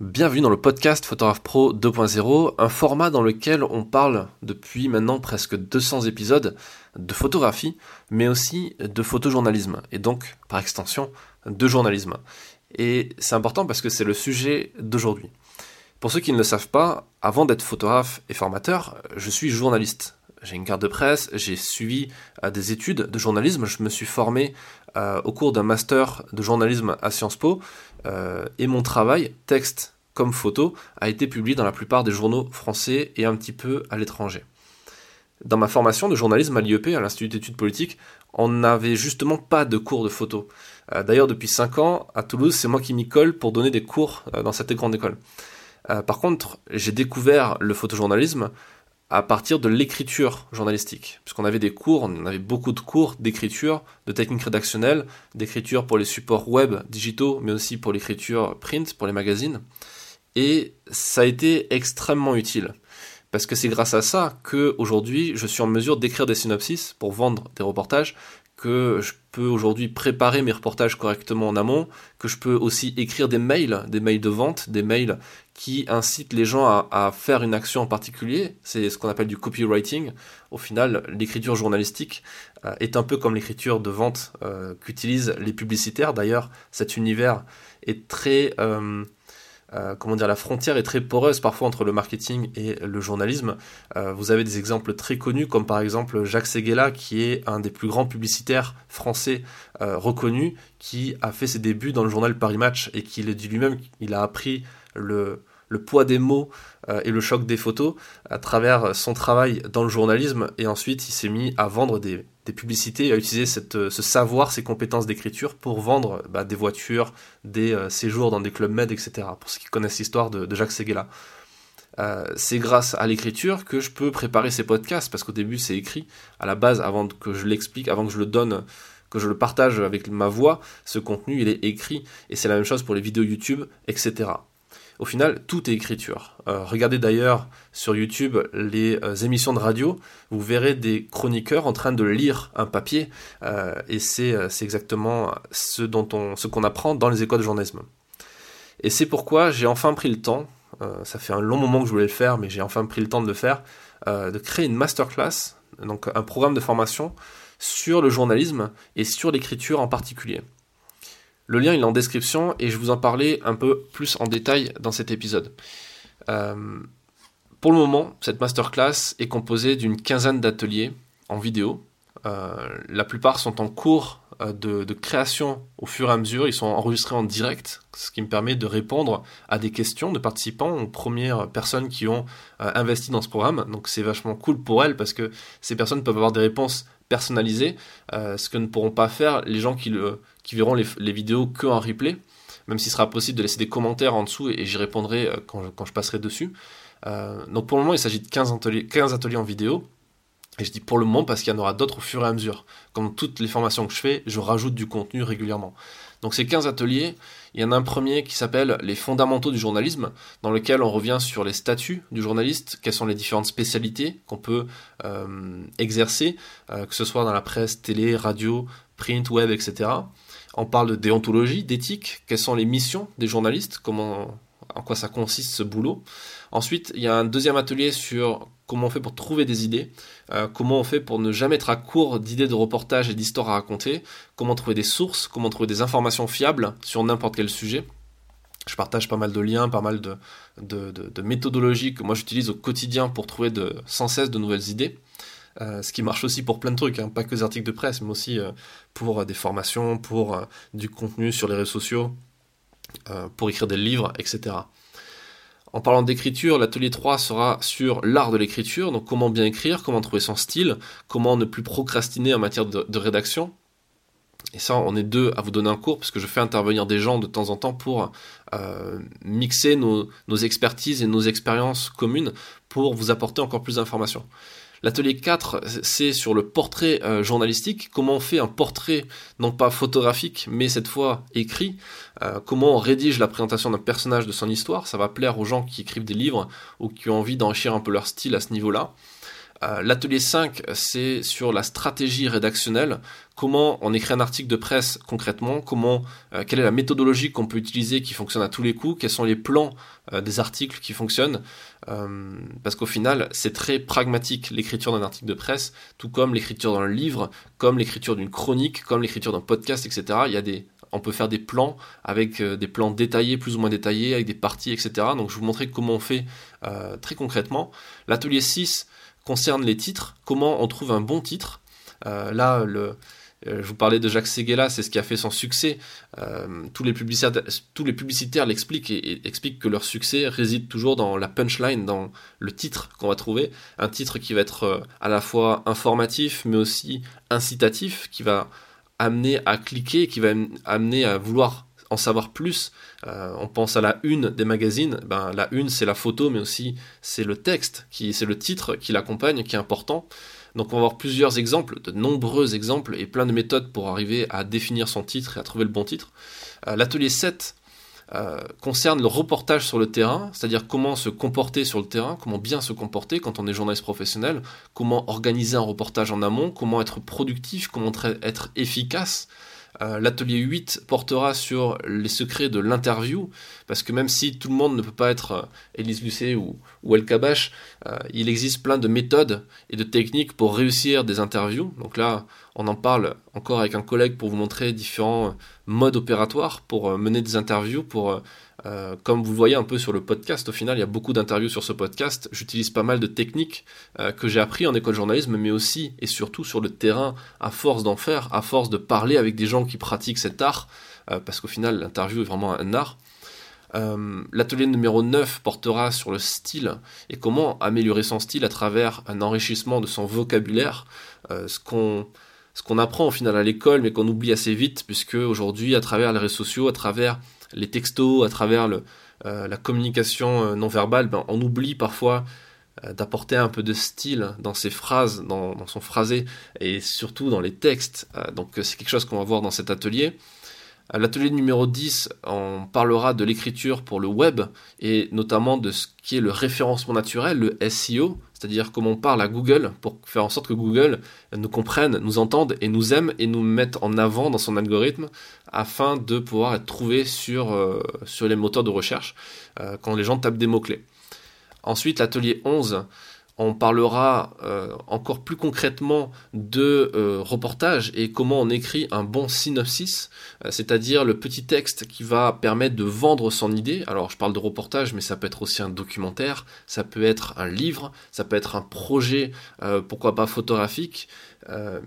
Bienvenue dans le podcast Photographe Pro 2.0, un format dans lequel on parle depuis maintenant presque 200 épisodes de photographie, mais aussi de photojournalisme, et donc par extension de journalisme. Et c'est important parce que c'est le sujet d'aujourd'hui. Pour ceux qui ne le savent pas, avant d'être photographe et formateur, je suis journaliste. J'ai une carte de presse, j'ai suivi euh, des études de journalisme, je me suis formé euh, au cours d'un master de journalisme à Sciences Po, euh, et mon travail, texte comme photo, a été publié dans la plupart des journaux français et un petit peu à l'étranger. Dans ma formation de journalisme à l'IEP, à l'Institut d'études politiques, on n'avait justement pas de cours de photo. Euh, d'ailleurs, depuis 5 ans, à Toulouse, c'est moi qui m'y colle pour donner des cours dans cette grande école. par contre, j'ai découvert le photojournalisme à partir de l'écriture journalistique, puisqu'on avait des cours, on avait beaucoup de cours d'écriture, de technique rédactionnelle, d'écriture pour les supports web digitaux, mais aussi pour l'écriture print, pour les magazines. Et ça a été extrêmement utile. Parce que c'est grâce à ça que aujourd'hui je suis en mesure d'écrire des synopsis pour vendre des reportages, que je peux aujourd'hui préparer mes reportages correctement en amont, que je peux aussi écrire des mails, des mails de vente, des mails qui incitent les gens à, faire une action en particulier. C'est ce qu'on appelle du copywriting. Au final, l'écriture journalistique euh, est un peu comme l'écriture de vente euh, qu'utilisent les publicitaires. D'ailleurs, cet univers est très... Euh, euh, comment dire, la frontière est très poreuse parfois entre le marketing et le journalisme. Euh, vous avez des exemples très connus, comme par exemple Jacques Seguela, qui est un des plus grands publicitaires français euh, reconnus, qui a fait ses débuts dans le journal Paris Match et qui le dit lui-même, il a appris le, le poids des mots et le choc des photos à travers son travail dans le journalisme et ensuite il s'est mis à vendre des, des publicités, à utiliser cette, ce savoir, ces compétences d'écriture pour vendre bah, des voitures, des euh, séjours dans des clubs med, etc. Pour ceux qui connaissent l'histoire de, Jacques Seguela. Euh, c'est grâce à l'écriture que je peux préparer ces podcasts, parce qu'au début c'est écrit, à la base, avant que je l'explique, avant que je le donne, que je le partage avec ma voix, ce contenu il est écrit, et c'est la même chose pour les vidéos YouTube, etc. Au final, tout est écriture. Euh, regardez d'ailleurs sur YouTube les euh, émissions de radio, vous verrez des chroniqueurs en train de lire un papier, euh, et c'est exactement ce ce qu'on apprend dans les écoles de journalisme. Et c'est pourquoi j'ai enfin pris le temps, ça fait un long moment que je voulais le faire, mais j'ai enfin pris le temps de le faire, de créer une masterclass, donc un programme de formation sur le journalisme et sur l'écriture en particulier. Le lien il est en description et je vous en parlais un peu plus en détail dans cet épisode. Euh, pour le moment, cette masterclass est composée d'une quinzaine d'ateliers en vidéo. Euh, la plupart sont en cours euh, de, création au fur et à mesure. Ils sont enregistrés en direct, ce qui me permet de répondre à des questions de participants, aux premières personnes qui ont investi dans ce programme. Donc c'est vachement cool pour elles parce que ces personnes peuvent avoir des réponses personnalisées, ce que ne pourront pas faire les gens qui, le, qui verront les, vidéos que en replay, même s'il sera possible de laisser des commentaires en dessous et, j'y répondrai euh, quand je, passerai dessus. Euh, donc pour le moment, il s'agit de 15 ateliers, 15 ateliers en vidéo. Et je dis pour le moment parce qu'il y en aura d'autres au fur et à mesure. Comme toutes les formations que je fais, je rajoute du contenu régulièrement. Donc ces 15 ateliers, il y en a un premier qui s'appelle les fondamentaux du journalisme, dans lequel on revient sur les statuts du journaliste, quelles sont les différentes spécialités qu'on peut euh, exercer, que ce soit dans la presse, télé, radio, print, web, etc. On parle de déontologie, d'éthique, quelles sont les missions des journalistes, comment, en quoi ça consiste ce boulot? Ensuite, il y a un deuxième atelier sur comment on fait pour trouver des idées, euh, comment on fait pour ne jamais être à court d'idées de reportages et d'histoires à raconter, comment trouver des sources, comment trouver des informations fiables sur n'importe quel sujet. Je partage pas mal de liens, pas mal de, méthodologies que moi j'utilise au quotidien pour trouver sans cesse de nouvelles idées. Euh, ce qui marche aussi pour plein de trucs, hein, pas que des articles de presse, mais aussi euh, pour des formations, pour du contenu sur les réseaux sociaux, pour écrire des livres, etc. En parlant d'écriture, l'atelier 3 sera sur l'art de l'écriture, donc comment bien écrire, comment trouver son style, comment ne plus procrastiner en matière de, rédaction. Et ça, on est deux à vous donner un cours, parce que je fais intervenir des gens de temps en temps pour mixer nos, nos, expertises et nos expériences communes pour vous apporter encore plus d'informations. L'atelier 4, c'est sur le portrait euh, journalistique, comment on fait un portrait non pas photographique, mais cette fois écrit, euh, comment on rédige la présentation d'un personnage de son histoire, ça va plaire aux gens qui écrivent des livres ou qui ont envie d'enrichir un peu leur style à ce niveau-là. Euh, l'atelier 5, c'est sur la stratégie rédactionnelle, comment on écrit un article de presse concrètement, comment, quelle est la méthodologie qu'on peut utiliser qui fonctionne à tous les coups, quels sont les plans des articles qui fonctionnent, parce qu'au final, c'est très pragmatique l'écriture d'un article de presse, tout comme l'écriture d'un livre, comme l'écriture d'une chronique, comme l'écriture d'un podcast, etc. Il y a des on peut faire des plans avec des plans détaillés, plus ou moins détaillés, avec des parties, etc. Donc je vais vous montrer comment on fait très concrètement. L'atelier 6, concerne les titres, comment on trouve un bon titre. Euh, là, le, euh, je vous parlais de Jacques Seguela, c'est ce qui a fait son succès. Euh, tous, les publicitaires, l'expliquent et, expliquent que leur succès réside toujours dans la punchline, dans le titre qu'on va trouver. Un titre qui va être à la fois informatif, mais aussi incitatif, qui va amener à cliquer, qui va amener à vouloir en savoir plus, euh, on pense à la une des magazines, ben, la une c'est la photo, mais aussi c'est le texte, c'est le titre qui l'accompagne, qui est important. Donc on va voir plusieurs exemples, de nombreux exemples et plein de méthodes pour arriver à définir son titre et à trouver le bon titre. Euh, l'atelier 7 euh, concerne le reportage sur le terrain, c'est-à-dire comment se comporter sur le terrain, comment bien se comporter quand on est journaliste professionnel, comment organiser un reportage en amont, comment être productif, comment être efficace, euh, l'atelier 8 portera sur les secrets de l'interview, parce que même si tout le monde ne peut pas être euh, Elise Lucet ou, El Kabash, euh, il existe plein de méthodes et de techniques pour réussir des interviews. On en parle encore avec un collègue pour vous montrer différents modes opératoires pour mener des interviews, euh, comme vous voyez un peu sur le podcast, au final, il y a beaucoup d'interviews sur ce podcast. J'utilise pas mal de techniques euh, que j'ai appris en école de journalisme, mais aussi et surtout sur le terrain, à force d'en faire, à force de parler avec des gens qui pratiquent cet art, euh, parce qu'au final, l'interview est vraiment un art. L'atelier numéro 9 portera sur le style et comment améliorer son style à travers un enrichissement de son vocabulaire, ce qu'on ce qu'on apprend au final à l'école, mais qu'on oublie assez vite, puisque aujourd'hui, à travers les réseaux sociaux, à travers les textos, à travers euh, la communication euh, non verbale, ben, on oublie parfois euh, d'apporter un peu de style dans ses phrases, dans, son phrasé, et surtout dans les textes. donc c'est quelque chose qu'on va voir dans cet atelier. L'atelier numéro 10, on parlera de l'écriture pour le web et notamment de ce qui est le référencement naturel, le SEO, c'est-à-dire comment on parle à Google pour faire en sorte que Google nous comprenne, nous entende et nous aime et nous mette en avant dans son algorithme afin de pouvoir être trouvé sur, euh, les moteurs de recherche euh, quand les gens tapent des mots-clés. Ensuite, l'atelier 11, on parlera euh, encore plus concrètement de euh, reportage et comment on écrit un bon synopsis, euh, c'est-à-dire le petit texte qui va permettre de vendre son idée. Alors je parle de reportage, mais ça peut être aussi un documentaire, ça peut être un livre, ça peut être un projet, pourquoi pas photographique.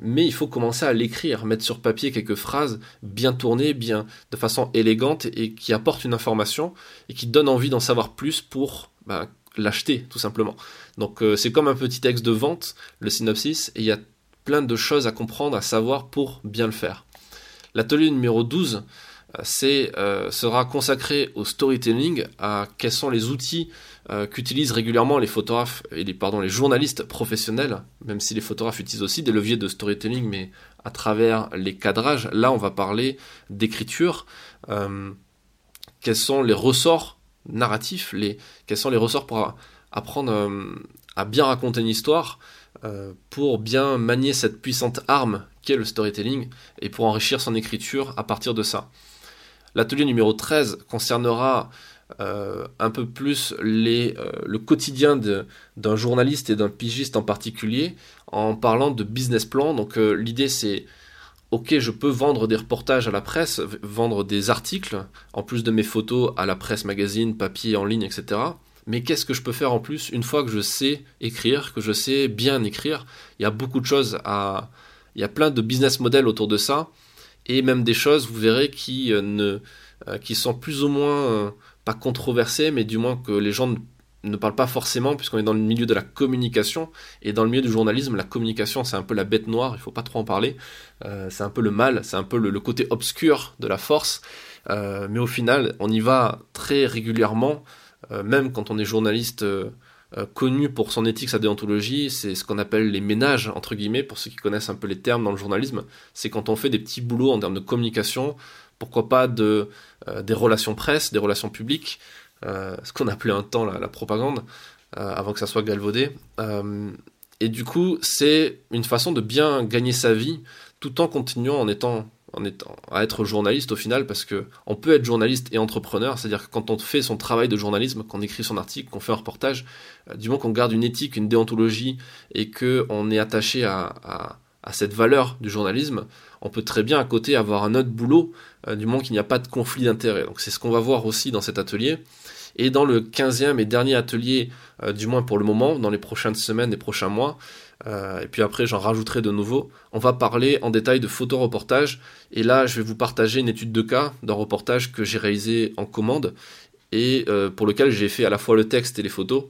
mais il faut commencer à l'écrire, mettre sur papier quelques phrases bien tournées, bien de façon élégante et qui apportent une information et qui donnent envie d'en savoir plus pour bah, l'acheter tout simplement. Donc euh, c'est comme un petit texte de vente, le synopsis, et il y a plein de choses à comprendre, à savoir pour bien le faire. L'atelier numéro 12 euh, euh, sera consacré au storytelling, à quels sont les outils qu'utilisent régulièrement les photographes et les, les journalistes professionnels, même si les photographes utilisent aussi des leviers de storytelling, mais à travers les cadrages. Là, on va parler d'écriture. quels sont les ressorts narratifs, les, quels sont les ressorts pour apprendre euh, à bien raconter une histoire, euh, pour bien manier cette puissante arme qu'est le storytelling et pour enrichir son écriture à partir de ça. L'atelier numéro 13 concernera euh, un peu plus le quotidien d'un journaliste et d'un pigiste en particulier en parlant de business plan. Donc l'idée c'est ok, je peux vendre des reportages à la presse, vendre des articles, en plus de mes photos à la presse, magazine, papier, en ligne, etc. Mais qu'est-ce que je peux faire en plus une fois que je sais écrire, que je sais bien écrire? Il y a beaucoup de choses à... Il y a plein de business models autour de ça, et même des choses, vous verrez, qui, euh, ne, euh, qui sont plus ou moins, euh, pas controversées, mais du moins que les gens ne parle pas forcément, puisqu'on est dans le milieu de la communication, et dans le milieu du journalisme, la communication, c'est un peu la bête noire, il faut pas trop en parler, euh, c'est un peu le mal, c'est un peu le, côté obscur de la force, euh, mais au final, on y va très régulièrement, euh, même quand on est journaliste connu pour son éthique, sa déontologie, c'est ce qu'on appelle les ménages, entre guillemets, pour ceux qui connaissent un peu les termes dans le journalisme, c'est quand on fait des petits boulots en termes de communication, pourquoi pas de, des relations presse, des relations publiques, ce qu'on appelait un temps la, propagande, euh, avant que ça soit galvaudé. Euh, Et du coup, c'est une façon de bien gagner sa vie tout en continuant en étant, en étant à être journaliste au final, parce que on peut être journaliste et entrepreneur, c'est-à-dire que quand on fait son travail de journalisme, qu'on écrit son article, qu'on fait un reportage, euh, du moment qu'on garde une éthique, une déontologie et que on est attaché à, à, cette valeur du journalisme, on peut très bien à côté avoir un autre boulot, euh, du moment qu'il n'y a pas de conflit d'intérêt. Donc c'est ce qu'on va voir aussi dans cet atelier. Et dans le 15e et dernier atelier, euh, du moins pour le moment, dans les prochaines semaines et prochains mois, euh, et puis après j'en rajouterai de nouveau, on va parler en détail de photoreportage. Et là, je vais vous partager une étude de cas d'un reportage que j'ai réalisé en commande et pour lequel j'ai fait à la fois le texte et les photos.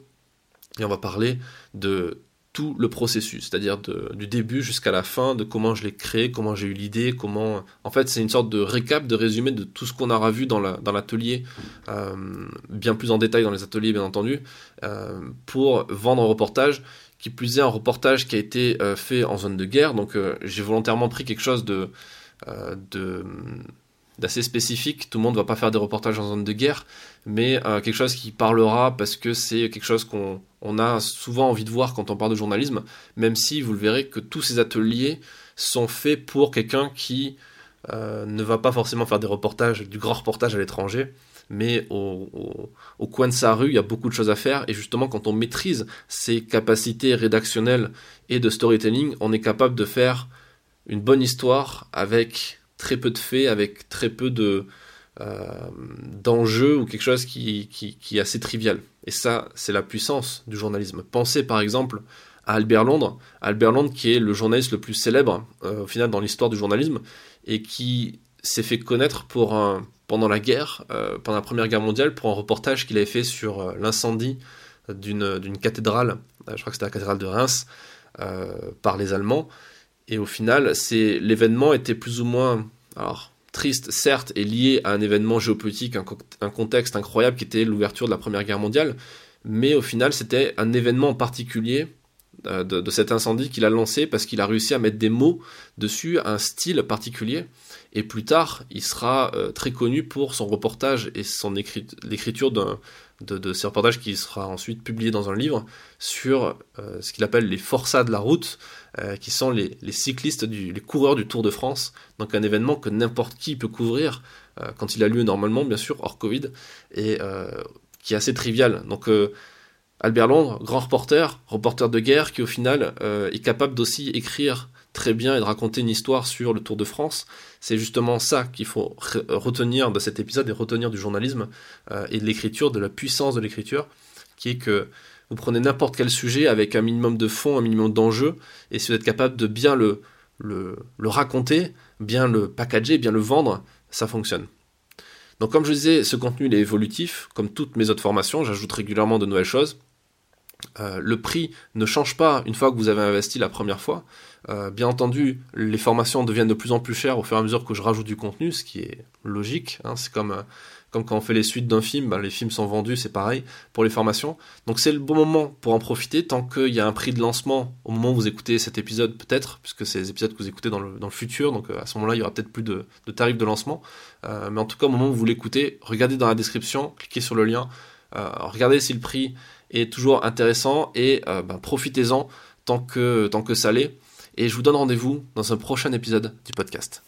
Et on va parler de tout le processus, c'est-à-dire du début jusqu'à la fin, de comment je l'ai créé, comment j'ai eu l'idée, comment... En fait, c'est une sorte de récap, de résumé de tout ce qu'on aura vu dans l'atelier, euh, bien plus en détail dans les ateliers, bien entendu, euh, pour vendre un reportage, qui plus est un reportage qui a été euh, fait en zone de guerre, donc j'ai volontairement pris quelque chose de d'assez spécifique. Tout le monde ne va pas faire des reportages en zone de guerre, mais euh, quelque chose qui parlera parce que c'est quelque chose qu'on on a souvent envie de voir quand on parle de journalisme, même si vous le verrez que tous ces ateliers sont faits pour quelqu'un qui euh, ne va pas forcément faire des reportages, du grand reportage à l'étranger, mais au, au, au, coin de sa rue, il y a beaucoup de choses à faire, et justement quand on maîtrise ses capacités rédactionnelles et de storytelling, on est capable de faire une bonne histoire avec très peu de faits, avec très peu de euh, d'enjeux ou quelque chose qui, qui, qui, est assez trivial. Et ça, c'est la puissance du journalisme. Pensez par exemple à Albert Londres, Albert Londres qui est le journaliste le plus célèbre euh, au final dans l'histoire du journalisme et qui s'est fait connaître pour pendant la guerre, euh, pendant la Première Guerre mondiale, pour un reportage qu'il avait fait sur l'incendie d'une cathédrale, je crois que c'était la cathédrale de Reims, par les Allemands. Et au final, l'événement était plus ou moins triste, certes, et lié à un événement géopolitique, un, co un contexte incroyable qui était l'ouverture de la Première Guerre mondiale, mais au final, c'était un événement particulier euh, de, cet incendie qu'il a lancé parce qu'il a réussi à mettre des mots dessus, un style particulier. Et plus tard, il sera euh, très connu pour son reportage et son écrit l'écriture de, ces reportages qui sera ensuite publié dans un livre sur euh, ce qu'il appelle les forçats de la route, euh, qui sont les, cyclistes, du, les coureurs du Tour de France. Donc un événement que n'importe qui peut couvrir euh, quand il a lieu normalement, bien sûr, hors Covid, et qui est assez trivial. Donc Albert Londres, grand reporter, reporter de guerre, qui au final est capable d'aussi écrire très bien et de raconter une histoire sur le Tour de France. C'est justement ça qu'il faut retenir de cet épisode et retenir du journalisme euh, et de l'écriture, de la puissance de l'écriture, qui est que vous prenez n'importe quel sujet avec un minimum de fond, un minimum d'enjeu, et si vous êtes capable de bien le, raconter, bien le packager, bien le vendre, ça fonctionne. Donc comme je disais, ce contenu est évolutif, comme toutes mes autres formations, j'ajoute régulièrement de nouvelles choses. Euh, le prix ne change pas une fois que vous avez investi la première fois. Euh, bien entendu, les formations deviennent de plus en plus chères au fur et à mesure que je rajoute du contenu, ce qui est logique. Hein. c'est comme, euh, comme quand on fait les suites d'un film, ben, les films sont vendus, c'est pareil pour les formations. Donc c'est le bon moment pour en profiter tant qu'il y a un prix de lancement au moment où vous écoutez cet épisode, peut-être, puisque c'est les épisodes que vous écoutez dans le, dans le futur, donc à ce moment-là, il y aura peut-être plus de, de tarifs de lancement. mais en tout cas, au moment où vous l'écoutez, regardez dans la description, cliquez sur le lien, regardez si le prix est toujours intéressant et euh, ben, profitez-en tant que, tant que ça l'est. Et je vous donne rendez-vous dans un prochain épisode du podcast.